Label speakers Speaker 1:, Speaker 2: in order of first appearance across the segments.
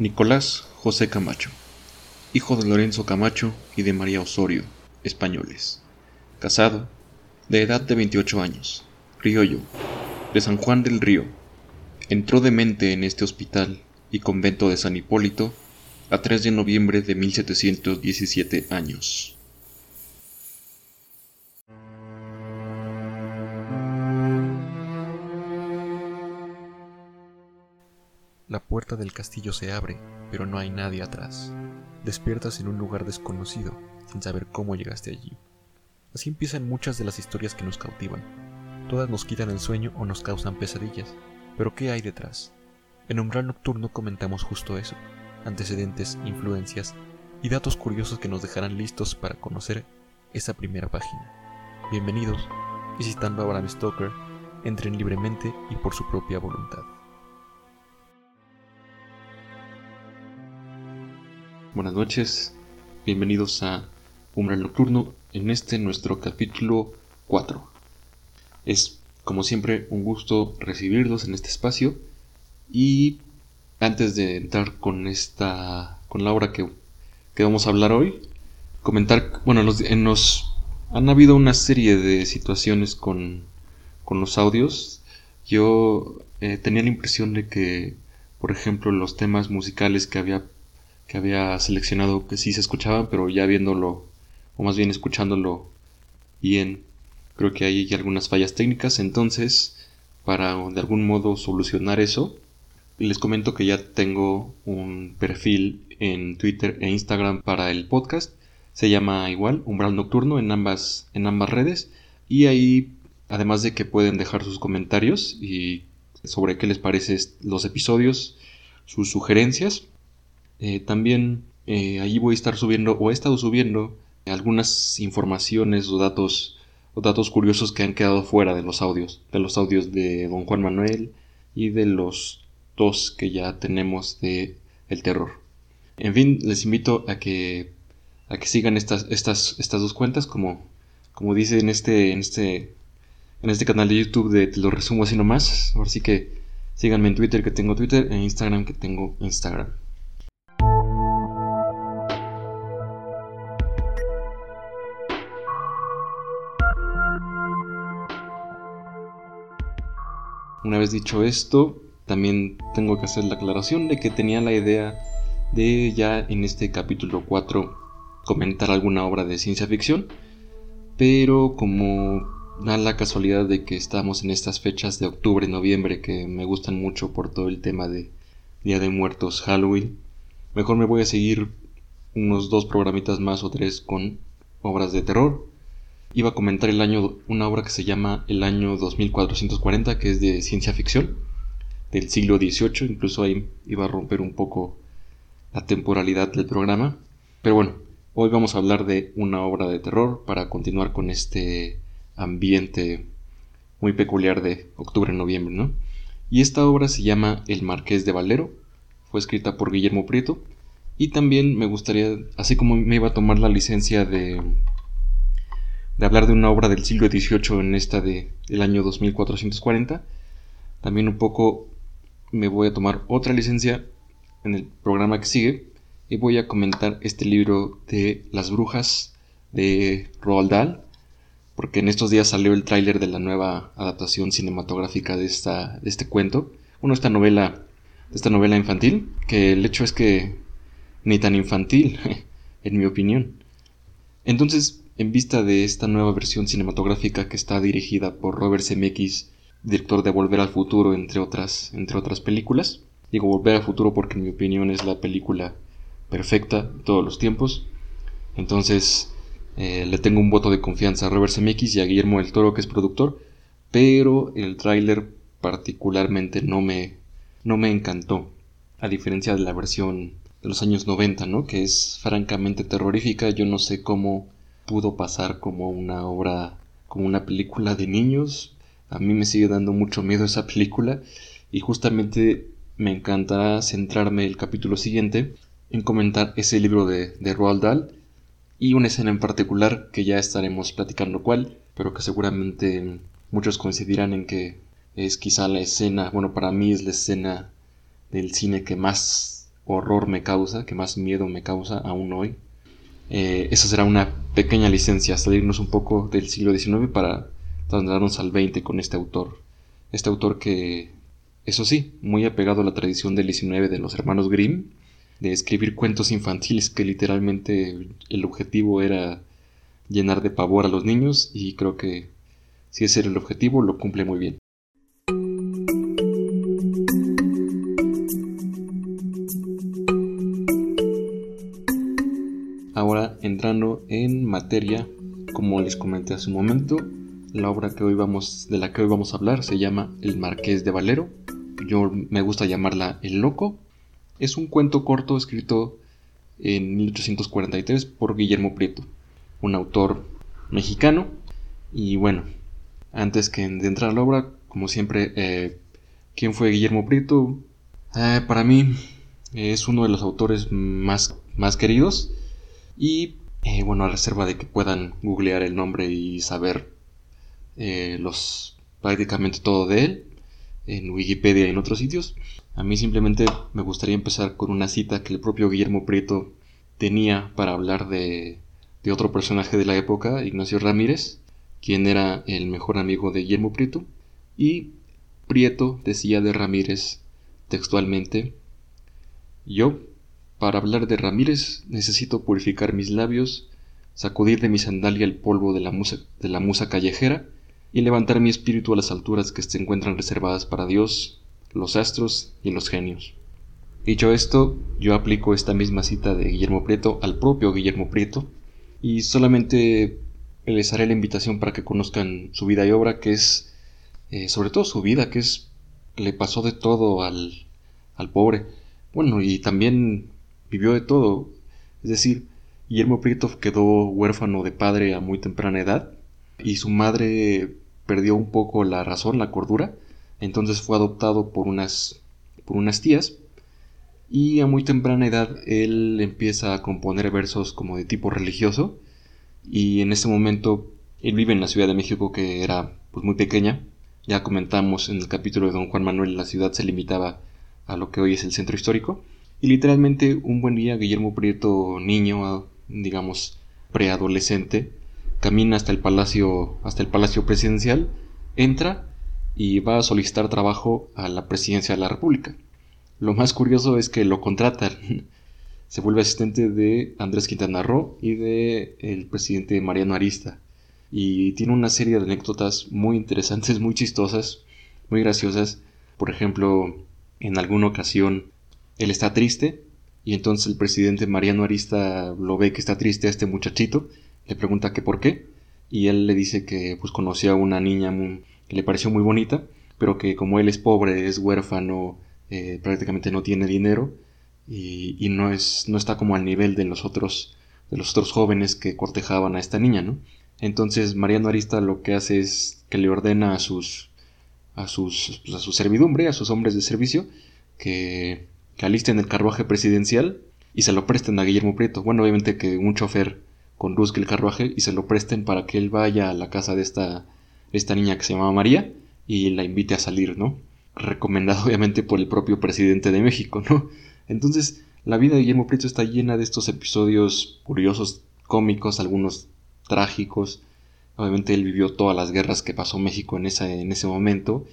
Speaker 1: Nicolás José Camacho, hijo de Lorenzo Camacho y de María Osorio, españoles. Casado, de edad de 28 años, criollo, de San Juan del Río. Entró de mente en este hospital y convento de San Hipólito a 3 de noviembre de 1717 años. La puerta del castillo se abre, pero no hay nadie atrás. Despiertas en un lugar desconocido, sin saber cómo llegaste allí. Así empiezan muchas de las historias que nos cautivan. Todas nos quitan el sueño o nos causan pesadillas. Pero ¿qué hay detrás? En Umbral Nocturno comentamos justo eso, antecedentes, influencias y datos curiosos que nos dejarán listos para conocer esa primera página. Bienvenidos, visitando a Bram Stoker, entren libremente y por su propia voluntad. Buenas noches, bienvenidos a Umbral Nocturno en este nuestro capítulo 4. Es como siempre un gusto recibirlos en este espacio y antes de entrar con esta con la obra que, que vamos a hablar hoy, comentar, bueno, nos, nos han habido una serie de situaciones con, con los audios. Yo eh, tenía la impresión de que, por ejemplo, los temas musicales que había que había seleccionado que sí se escuchaban, pero ya viéndolo, o más bien escuchándolo bien, creo que hay algunas fallas técnicas. Entonces, para de algún modo solucionar eso, les comento que ya tengo un perfil en Twitter e Instagram para el podcast. Se llama igual, Umbral Nocturno, en ambas, en ambas redes. Y ahí, además de que pueden dejar sus comentarios y sobre qué les parecen los episodios, sus sugerencias, eh, también eh, allí voy a estar subiendo o he estado subiendo algunas informaciones o datos o datos curiosos que han quedado fuera de los audios, de los audios de Don Juan Manuel y de los dos que ya tenemos de el terror. En fin, les invito a que a que sigan estas, estas, estas dos cuentas como, como dice en este, en este en este canal de YouTube de Te lo resumo así nomás. Ahora sí que síganme en Twitter que tengo Twitter, en Instagram que tengo Instagram. Una vez dicho esto, también tengo que hacer la aclaración de que tenía la idea de ya en este capítulo 4 comentar alguna obra de ciencia ficción, pero como da la casualidad de que estamos en estas fechas de octubre, noviembre que me gustan mucho por todo el tema de Día de Muertos, Halloween, mejor me voy a seguir unos dos programitas más o tres con obras de terror iba a comentar el año, una obra que se llama El año 2440, que es de ciencia ficción, del siglo XVIII, incluso ahí iba a romper un poco la temporalidad del programa. Pero bueno, hoy vamos a hablar de una obra de terror para continuar con este ambiente muy peculiar de octubre-noviembre, ¿no? Y esta obra se llama El Marqués de Valero, fue escrita por Guillermo Prieto, y también me gustaría, así como me iba a tomar la licencia de de hablar de una obra del siglo XVIII en esta de, del año 2440. También un poco me voy a tomar otra licencia en el programa que sigue y voy a comentar este libro de Las Brujas de Roald Dahl, porque en estos días salió el tráiler de la nueva adaptación cinematográfica de, esta, de este cuento, bueno, esta novela, esta novela infantil, que el hecho es que ni tan infantil, en mi opinión. Entonces, en vista de esta nueva versión cinematográfica que está dirigida por Robert Zemeckis, director de Volver al Futuro, entre otras, entre otras películas. Digo Volver al Futuro porque en mi opinión es la película perfecta de todos los tiempos. Entonces eh, le tengo un voto de confianza a Robert Zemeckis y a Guillermo del Toro que es productor, pero el tráiler particularmente no me, no me encantó, a diferencia de la versión de los años 90, ¿no? que es francamente terrorífica. Yo no sé cómo pudo pasar como una obra, como una película de niños. A mí me sigue dando mucho miedo esa película y justamente me encantará centrarme el capítulo siguiente en comentar ese libro de, de Roald Dahl y una escena en particular que ya estaremos platicando cuál, pero que seguramente muchos coincidirán en que es quizá la escena, bueno, para mí es la escena del cine que más horror me causa, que más miedo me causa aún hoy. Eh, esa será una pequeña licencia, salirnos un poco del siglo XIX para trasladarnos al XX con este autor. Este autor que, eso sí, muy apegado a la tradición del XIX de los hermanos Grimm, de escribir cuentos infantiles que literalmente el objetivo era llenar de pavor a los niños y creo que si ese era el objetivo lo cumple muy bien. En materia, como les comenté hace un momento, la obra que hoy vamos, de la que hoy vamos a hablar se llama El Marqués de Valero. Yo me gusta llamarla El Loco. Es un cuento corto escrito en 1843 por Guillermo Prieto, un autor mexicano. Y bueno, antes que de entrar a la obra, como siempre, eh, ¿quién fue Guillermo Prieto? Eh, para mí es uno de los autores más, más queridos y eh, bueno, a reserva de que puedan googlear el nombre y saber eh, los prácticamente todo de él en Wikipedia y en otros sitios. A mí simplemente me gustaría empezar con una cita que el propio Guillermo Prieto tenía para hablar de, de otro personaje de la época, Ignacio Ramírez, quien era el mejor amigo de Guillermo Prieto. Y Prieto decía de Ramírez textualmente, yo para hablar de Ramírez necesito purificar mis labios, sacudir de mi sandalia el polvo de la musa, callejera y levantar mi espíritu a las alturas que se encuentran reservadas para Dios, los astros y los genios. Dicho esto, yo aplico esta misma cita de Guillermo Prieto al propio Guillermo Prieto y solamente les haré la invitación para que conozcan su vida y obra, que es, eh, sobre todo su vida, que es, le pasó de todo al, al pobre. Bueno, y también vivió de todo. Es decir, Guillermo Prieto quedó huérfano de padre a muy temprana edad y su madre perdió un poco la razón, la cordura, entonces fue adoptado por unas, por unas tías y a muy temprana edad él empieza a componer versos como de tipo religioso y en ese momento él vive en la Ciudad de México que era pues muy pequeña. Ya comentamos en el capítulo de Don Juan Manuel la ciudad se limitaba a lo que hoy es el centro histórico y literalmente un buen día Guillermo Prieto, niño, digamos, preadolescente, camina hasta el palacio, hasta el palacio presidencial, entra y va a solicitar trabajo a la presidencia de la República. Lo más curioso es que lo contratan. Se vuelve asistente de Andrés Quintana Roo y de el presidente Mariano Arista. Y tiene una serie de anécdotas muy interesantes, muy chistosas, muy graciosas. Por ejemplo, en alguna ocasión él está triste y entonces el presidente Mariano Arista lo ve que está triste a este muchachito, le pregunta que por qué y él le dice que pues conocía a una niña que le pareció muy bonita, pero que como él es pobre, es huérfano, eh, prácticamente no tiene dinero y, no es no está como al nivel de los otros de los otros jóvenes que cortejaban a esta niña, ¿no? Entonces Mariano Arista lo que hace es que le ordena a sus a sus pues, a su servidumbre, a sus hombres de servicio que que alisten el carruaje presidencial y se lo presten a Guillermo Prieto. Bueno, obviamente que un chofer conduzca el carruaje y se lo presten para que él vaya a la casa de esta, esta niña que se llamaba María y la invite a salir, ¿no? Recomendado obviamente por el propio presidente de México, ¿no? Entonces, la vida de Guillermo Prieto está llena de estos episodios curiosos, cómicos, algunos trágicos. Obviamente él vivió todas las guerras que pasó México en, en ese momento.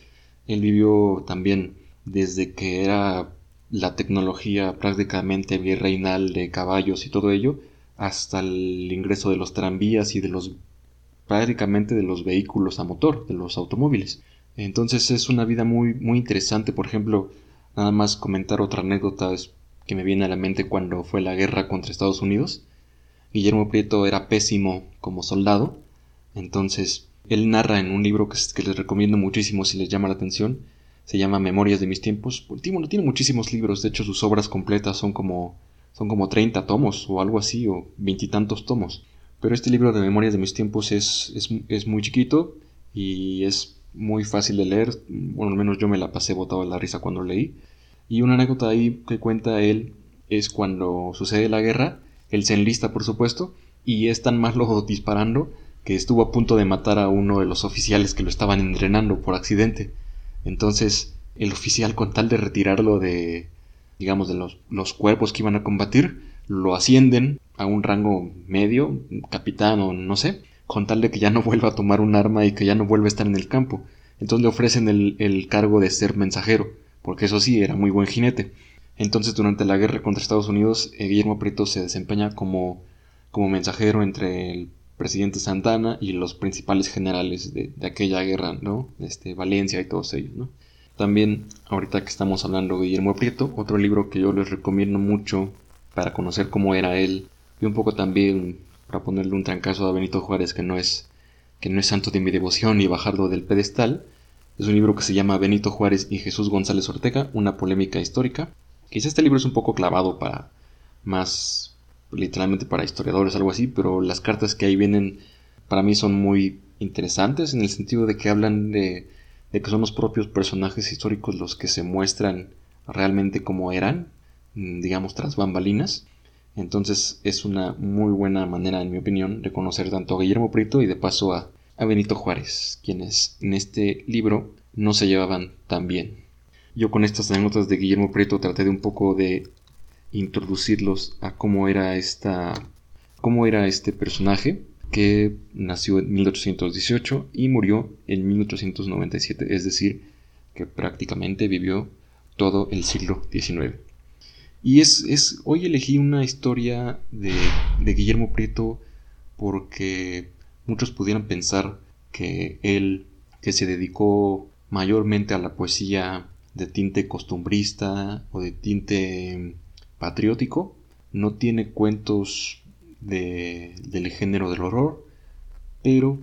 Speaker 1: Él vivió también desde que era la tecnología prácticamente virreinal de caballos y todo ello, hasta el ingreso de los tranvías y de los prácticamente de los vehículos a motor, de los automóviles. Entonces es una vida muy, muy interesante. Por ejemplo, nada más comentar otra anécdota que me viene a la mente cuando fue la guerra contra Estados Unidos. Guillermo Prieto era pésimo como soldado. Entonces, él narra en un libro que, que les recomiendo muchísimo si les llama la atención, se llama Memorias de mis tiempos. Tiene, tiene muchísimos libros, de hecho sus obras completas son como, son como 30 tomos o algo así, o veintitantos tomos. Pero este libro de Memorias de mis tiempos es, es, muy chiquito y es muy fácil de leer. Bueno, al menos yo me la pasé botado de la risa cuando leí. Y una anécdota ahí que cuenta él es cuando sucede la guerra, él se enlista por supuesto, y es tan malo disparando que estuvo a punto de matar a uno de los oficiales que lo estaban entrenando por accidente. Entonces, el oficial, con tal de retirarlo de, digamos, de los, los cuerpos que iban a combatir, lo ascienden a un rango medio, capitán o no sé, con tal de que ya no vuelva a tomar un arma y que ya no vuelva a estar en el campo. Entonces le ofrecen el, el cargo de ser mensajero, porque eso sí, era muy buen jinete. Entonces durante la guerra contra Estados Unidos, eh, Guillermo Prieto se desempeña como, como mensajero entre el presidente Santana y los principales generales de, aquella guerra, ¿no? Este, Valencia y todos ellos, ¿no? También, ahorita que estamos hablando de Guillermo Prieto, otro libro que yo les recomiendo mucho para conocer cómo era él y un poco también para ponerle un trancazo a Benito Juárez que no es que no es santo de mi devoción y bajarlo del pedestal. Es un libro que se llama Benito Juárez y Jesús González Ortega, una polémica histórica. Quizá este libro es un poco clavado para más literalmente para historiadores, algo así, pero las cartas que ahí vienen para mí son muy interesantes en el sentido de que hablan de, que son los propios personajes históricos los que se muestran realmente como eran, mm, digamos, tras bambalinas. Entonces es una muy buena manera, en mi opinión, de conocer tanto a Guillermo Prieto y de paso a, a Benito Juárez, quienes en este libro no se llevaban tan bien. Yo con estas anécdotas de Guillermo Prieto traté de un poco de introducirlos a cómo era esta cómo era este personaje que nació en 1818 y murió en 1897, es decir, que prácticamente vivió todo el siglo XIX. Y es, es hoy elegí una historia de, de Guillermo Prieto porque muchos pudieran pensar que él, que se dedicó mayormente a la poesía de tinte costumbrista o de tinte patriótico, no tiene cuentos de, del género del horror, pero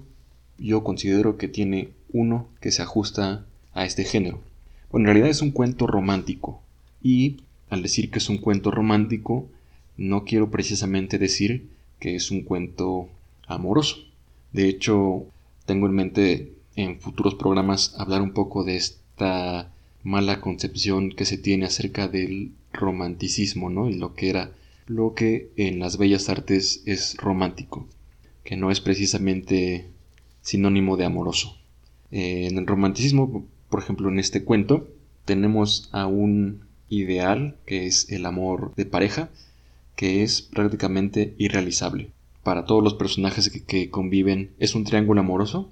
Speaker 1: yo considero que tiene uno que se ajusta a este género. Bueno, en realidad es un cuento romántico y al decir que es un cuento romántico, no quiero precisamente decir que es un cuento amoroso. De hecho, tengo en mente en futuros programas hablar un poco de esta mala concepción que se tiene acerca del romanticismo, ¿no? Lo que era lo que en las bellas artes es romántico, que no es precisamente sinónimo de amoroso. En el romanticismo, por ejemplo, en este cuento, tenemos a un ideal que es el amor de pareja, que es prácticamente irrealizable. Para todos los personajes que conviven es un triángulo amoroso,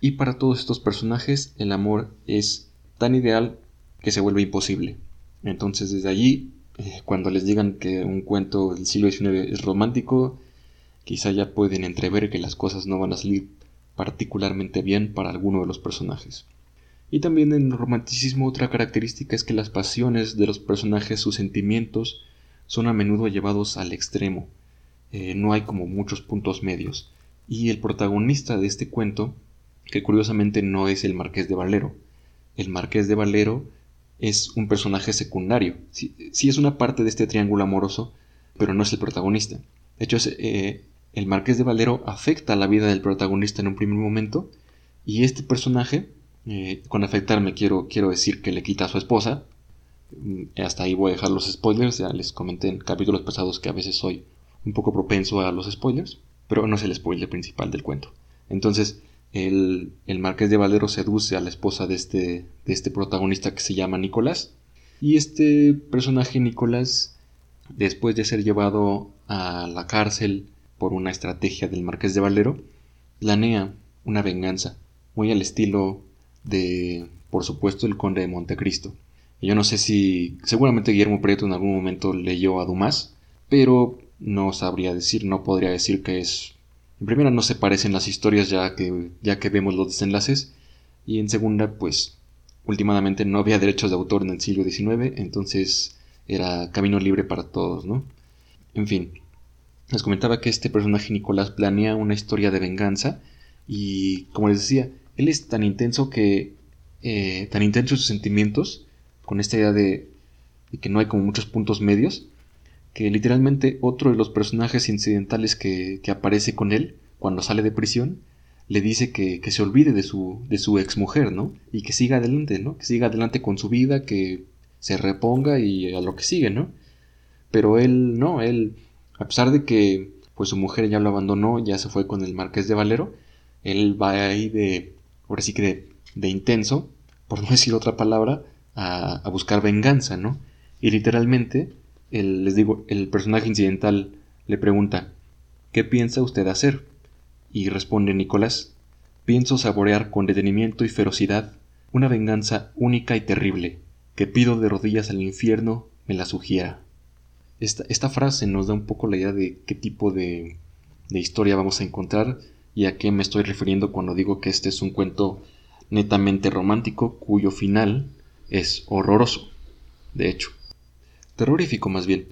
Speaker 1: y para todos estos personajes el amor es tan ideal que se vuelve imposible. Entonces desde allí, eh, cuando les digan que un cuento del siglo XIX es romántico, quizá ya pueden entrever que las cosas no van a salir particularmente bien para alguno de los personajes. Y también en el romanticismo otra característica es que las pasiones de los personajes, sus sentimientos, son a menudo llevados al extremo. Eh, no hay como muchos puntos medios. Y el protagonista de este cuento, que curiosamente no es el marqués de Valero, el marqués de Valero es un personaje secundario. Sí, es una parte de este triángulo amoroso, pero no es el protagonista. De hecho, eh, el Marqués de Valero afecta la vida del protagonista en un primer momento, y este personaje, eh, con afectarme quiero, quiero decir que le quita a su esposa. Mm, hasta ahí voy a dejar los spoilers, ya les comenté en capítulos pasados que a veces soy un poco propenso a los spoilers, pero no es el spoiler principal del cuento. Entonces, el, marqués de Valero seduce a la esposa de este, de este protagonista que se llama Nicolás. Y este personaje Nicolás, después de ser llevado a la cárcel por una estrategia del marqués de Valero, planea una venganza, muy al estilo de, por supuesto, el conde de Montecristo. yo no sé si, seguramente Guillermo Prieto en algún momento leyó a Dumas, pero no sabría decir, no podría decir que es en primera no se parecen las historias ya que, ya que vemos los desenlaces. Y en segunda, pues últimamente no había derechos de autor en el siglo XIX, entonces era camino libre para todos, ¿no? En fin, les comentaba que este personaje Nicolás planea una historia de venganza y, como les decía, él es tan intenso que... Eh, tan intenso sus sentimientos, con esta idea de, de que no hay como muchos puntos medios, que literalmente otro de los personajes incidentales que, aparece con él cuando sale de prisión le dice que, se olvide de su, de su exmujer, ¿no? Y que siga adelante, ¿no? Que siga adelante con su vida, que se reponga y a lo que sigue, ¿no? Pero él no, él, a pesar de que pues su mujer ya lo abandonó, ya se fue con el marqués de Valero, él va ahí de, ahora sí que de, intenso, por no decir otra palabra, a, a buscar venganza, ¿no? Y literalmente, les digo, el personaje incidental le pregunta, ¿qué piensa usted hacer? Y responde Nicolás, pienso saborear con detenimiento y ferocidad una venganza única y terrible, que pido de rodillas al infierno me la sugiera. Esta, esta frase nos da un poco la idea de qué tipo de, de historia vamos a encontrar y a qué me estoy refiriendo cuando digo que este es un cuento netamente romántico cuyo final es horroroso, de hecho. Terrorífico más bien,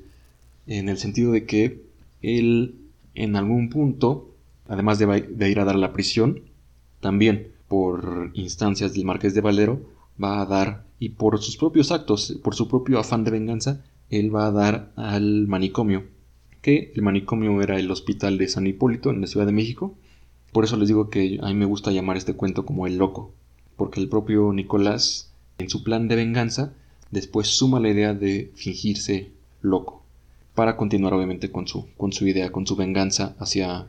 Speaker 1: en el sentido de que él en algún punto, además de, ir a dar la prisión, también por instancias del marqués de Valero, va a dar, y por sus propios actos, por su propio afán de venganza, él va a dar al manicomio, que el manicomio era el hospital de San Hipólito en la Ciudad de México. Por eso les digo que a mí me gusta llamar este cuento como el loco, porque el propio Nicolás, en su plan de venganza, después suma la idea de fingirse loco, para continuar obviamente con su, con su idea, con su venganza hacia,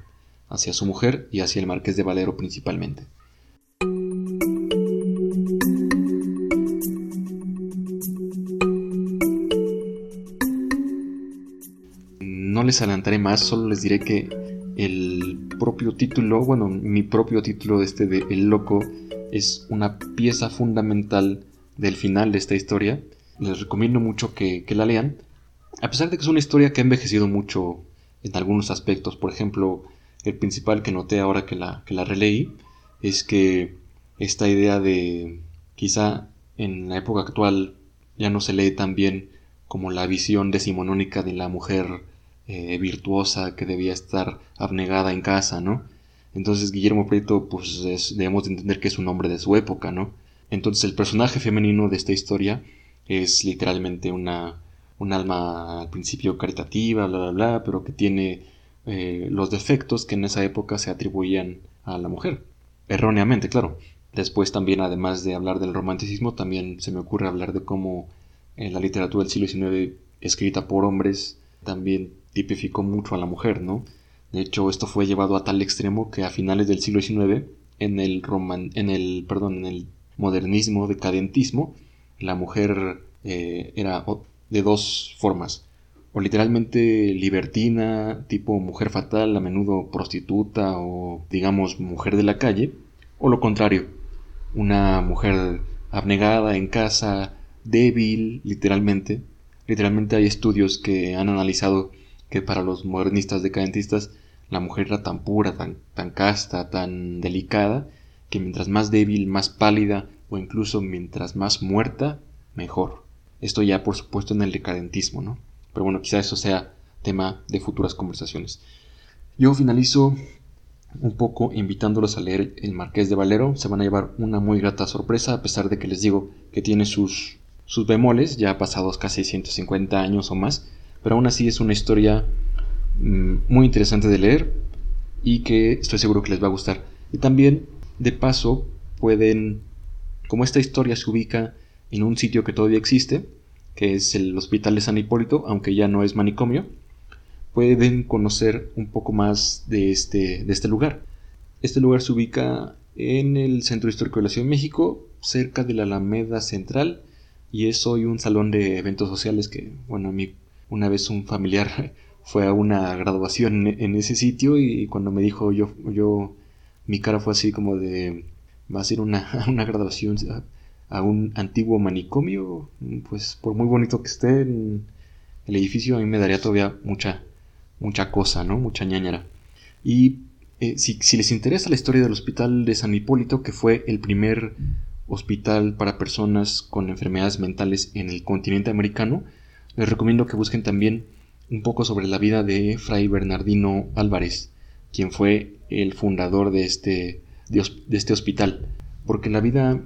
Speaker 1: hacia su mujer y hacia el marqués de Valero principalmente. No les adelantaré más, solo les diré que el propio título, bueno, mi propio título de este de El Loco, es una pieza fundamental del final de esta historia. Les recomiendo mucho que, la lean. A pesar de que es una historia que ha envejecido mucho en algunos aspectos. Por ejemplo, el principal que noté ahora que la, que la releí es que esta idea de quizá en la época actual ya no se lee tan bien como la visión decimonónica de la mujer eh, virtuosa que debía estar abnegada en casa, ¿no? Entonces Guillermo Prieto, pues debemos de entender que es un hombre de su época, ¿no? Entonces el personaje femenino de esta historia es literalmente una, un alma al principio caritativa, bla, bla, bla, pero que tiene eh, los defectos que en esa época se atribuían a la mujer. Erróneamente, claro. Después también, además de hablar del romanticismo, también se me ocurre hablar de cómo en la literatura del siglo XIX, escrita por hombres, también tipificó mucho a la mujer, ¿no? De hecho, esto fue llevado a tal extremo que a finales del siglo XIX, en el, roman, en el, perdón, en el modernismo, decadentismo, la mujer eh, era de dos formas. O literalmente libertina, tipo mujer fatal, a menudo prostituta o digamos mujer de la calle. O lo contrario, una mujer abnegada en casa, débil, literalmente. Literalmente hay estudios que han analizado que para los modernistas decadentistas la mujer era tan pura, tan, tan casta, tan delicada, que mientras más débil, más pálida o incluso mientras más muerta, mejor. Esto ya por supuesto en el decadentismo, ¿no? Pero bueno, quizá eso sea tema de futuras conversaciones. Yo finalizo un poco invitándolos a leer El Marqués de Valero. Se van a llevar una muy grata sorpresa, a pesar de que les digo que tiene sus, sus bemoles, ya pasados casi 150 años o más, pero aún así es una historia mm, muy interesante de leer y que estoy seguro que les va a gustar. Y también, de paso, pueden, como esta historia se ubica en un sitio que todavía existe, que es el Hospital de San Hipólito, aunque ya no es manicomio, pueden conocer un poco más de este, de este lugar. Este lugar se ubica en el Centro Histórico de la Ciudad de México, cerca de la Alameda Central, y es hoy un salón de eventos sociales que, bueno, a mí una vez un familiar fue a una graduación en ese sitio y cuando me dijo yo, yo mi cara fue así como de, va a ser una, una graduación a, un antiguo manicomio, pues por muy bonito que esté en el edificio, a mí me daría todavía mucha, mucha cosa, ¿no? Mucha ñañara. Y eh, si, si les interesa la historia del hospital de San Hipólito, que fue el primer hospital para personas con enfermedades mentales en el continente americano, les recomiendo que busquen también un poco sobre la vida de Fray Bernardino Álvarez, quien fue el fundador de este, de, este hospital, porque la vida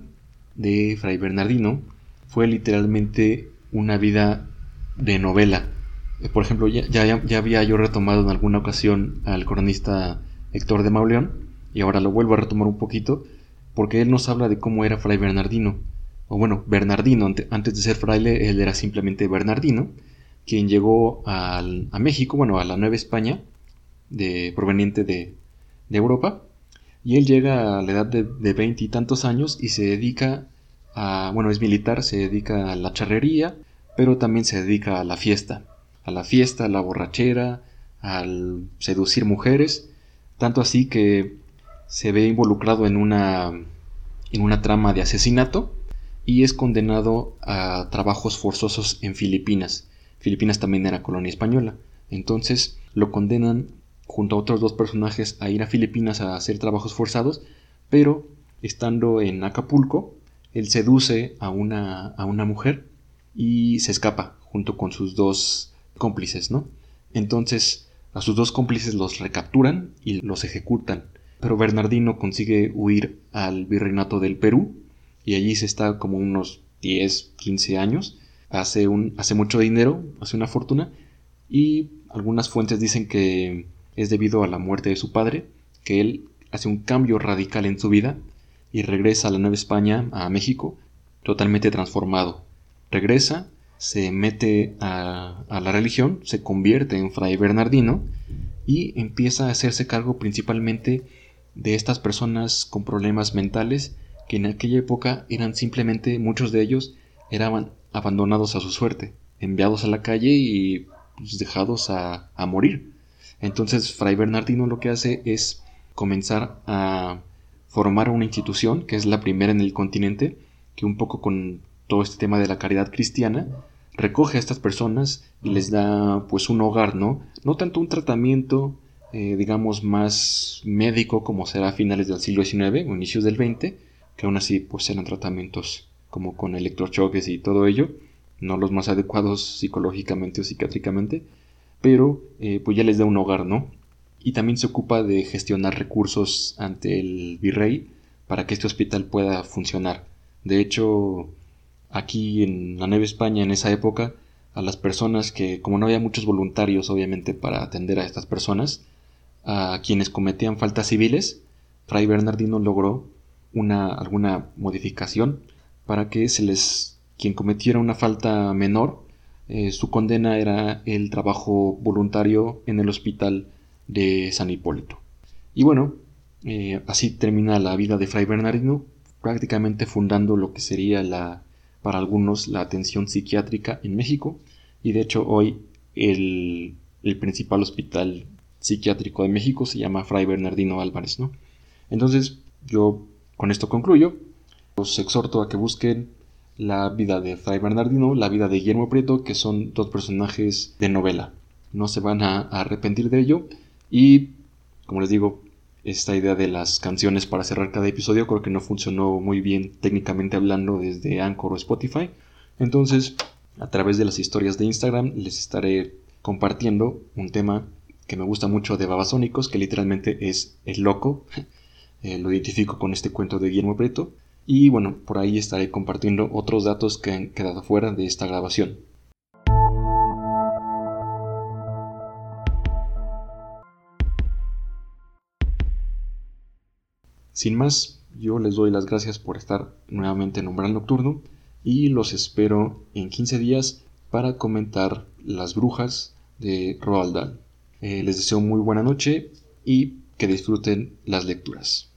Speaker 1: de Fray Bernardino fue literalmente una vida de novela. Eh, por ejemplo, ya, ya, había yo retomado en alguna ocasión al cronista Héctor de Mauleón, y ahora lo vuelvo a retomar un poquito, porque él nos habla de cómo era Fray Bernardino, o bueno, Bernardino, antes de ser fraile, él era simplemente Bernardino, quien llegó a México, bueno, a la Nueva España, de, proveniente de, Europa, y él llega a la edad de veinte y tantos años y se dedica a, bueno, es militar, se dedica a la charrería, pero también se dedica a la fiesta, a la fiesta, a la borrachera, al seducir mujeres, tanto así que se ve involucrado en una, en una trama de asesinato y es condenado a trabajos forzosos en Filipinas. Filipinas también era colonia española. Entonces lo condenan junto a otros dos personajes a ir a Filipinas a hacer trabajos forzados, pero estando en Acapulco, él seduce a una, a una mujer y se escapa junto con sus dos cómplices, ¿no? Entonces a sus dos cómplices los recapturan y los ejecutan, pero Bernardino consigue huir al virreinato del Perú y allí se está como unos 10, 15 años, hace, un, hace mucho dinero, hace una fortuna y algunas fuentes dicen que es debido a la muerte de su padre, que él hace un cambio radical en su vida y regresa a la Nueva España, a México, totalmente transformado. Regresa, se mete a, la religión, se convierte en fray Bernardino y empieza a hacerse cargo principalmente de estas personas con problemas mentales que en aquella época eran simplemente, muchos de ellos, eran abandonados a su suerte, enviados a la calle y pues, dejados a, a morir. Entonces Fray Bernardino lo que hace es comenzar a formar una institución, que es la primera en el continente, que un poco con todo este tema de la caridad cristiana, recoge a estas personas y les da pues un hogar, ¿no? No tanto un tratamiento, eh, digamos, más médico como será a finales del siglo XIX o inicios del XX, que aún así pues eran tratamientos como con electrochoques y todo ello, no los más adecuados psicológicamente o psiquiátricamente, pero eh, pues ya les da un hogar, ¿no? Y también se ocupa de gestionar recursos ante el virrey para que este hospital pueda funcionar. De hecho, aquí en la Nueva España en esa época, a las personas que, como no había muchos voluntarios obviamente para atender a estas personas, a quienes cometían faltas civiles, Fray Bernardino logró una, alguna modificación para que se les, quien cometiera una falta menor, eh, su condena era el trabajo voluntario en el hospital de San Hipólito. Y bueno, eh, así termina la vida de Fray Bernardino, prácticamente fundando lo que sería la, para algunos, la atención psiquiátrica en México. Y de hecho hoy el, el principal hospital psiquiátrico de México se llama Fray Bernardino Álvarez, ¿no? Entonces, yo con esto concluyo. Os exhorto a que busquen la vida de Fray Bernardino, la vida de Guillermo Prieto, que son dos personajes de novela. No se van a, arrepentir de ello. Y, como les digo, esta idea de las canciones para cerrar cada episodio creo que no funcionó muy bien técnicamente hablando desde Anchor o Spotify. Entonces, a través de las historias de Instagram les estaré compartiendo un tema que me gusta mucho de Babasónicos, que literalmente es el loco. Eh, lo identifico con este cuento de Guillermo Preto. Y bueno, por ahí estaré compartiendo otros datos que han quedado fuera de esta grabación. Sin más, yo les doy las gracias por estar nuevamente en Umbral Nocturno y los espero en 15 días para comentar Las Brujas de Roald Dahl. Eh, les deseo muy buena noche y que disfruten las lecturas.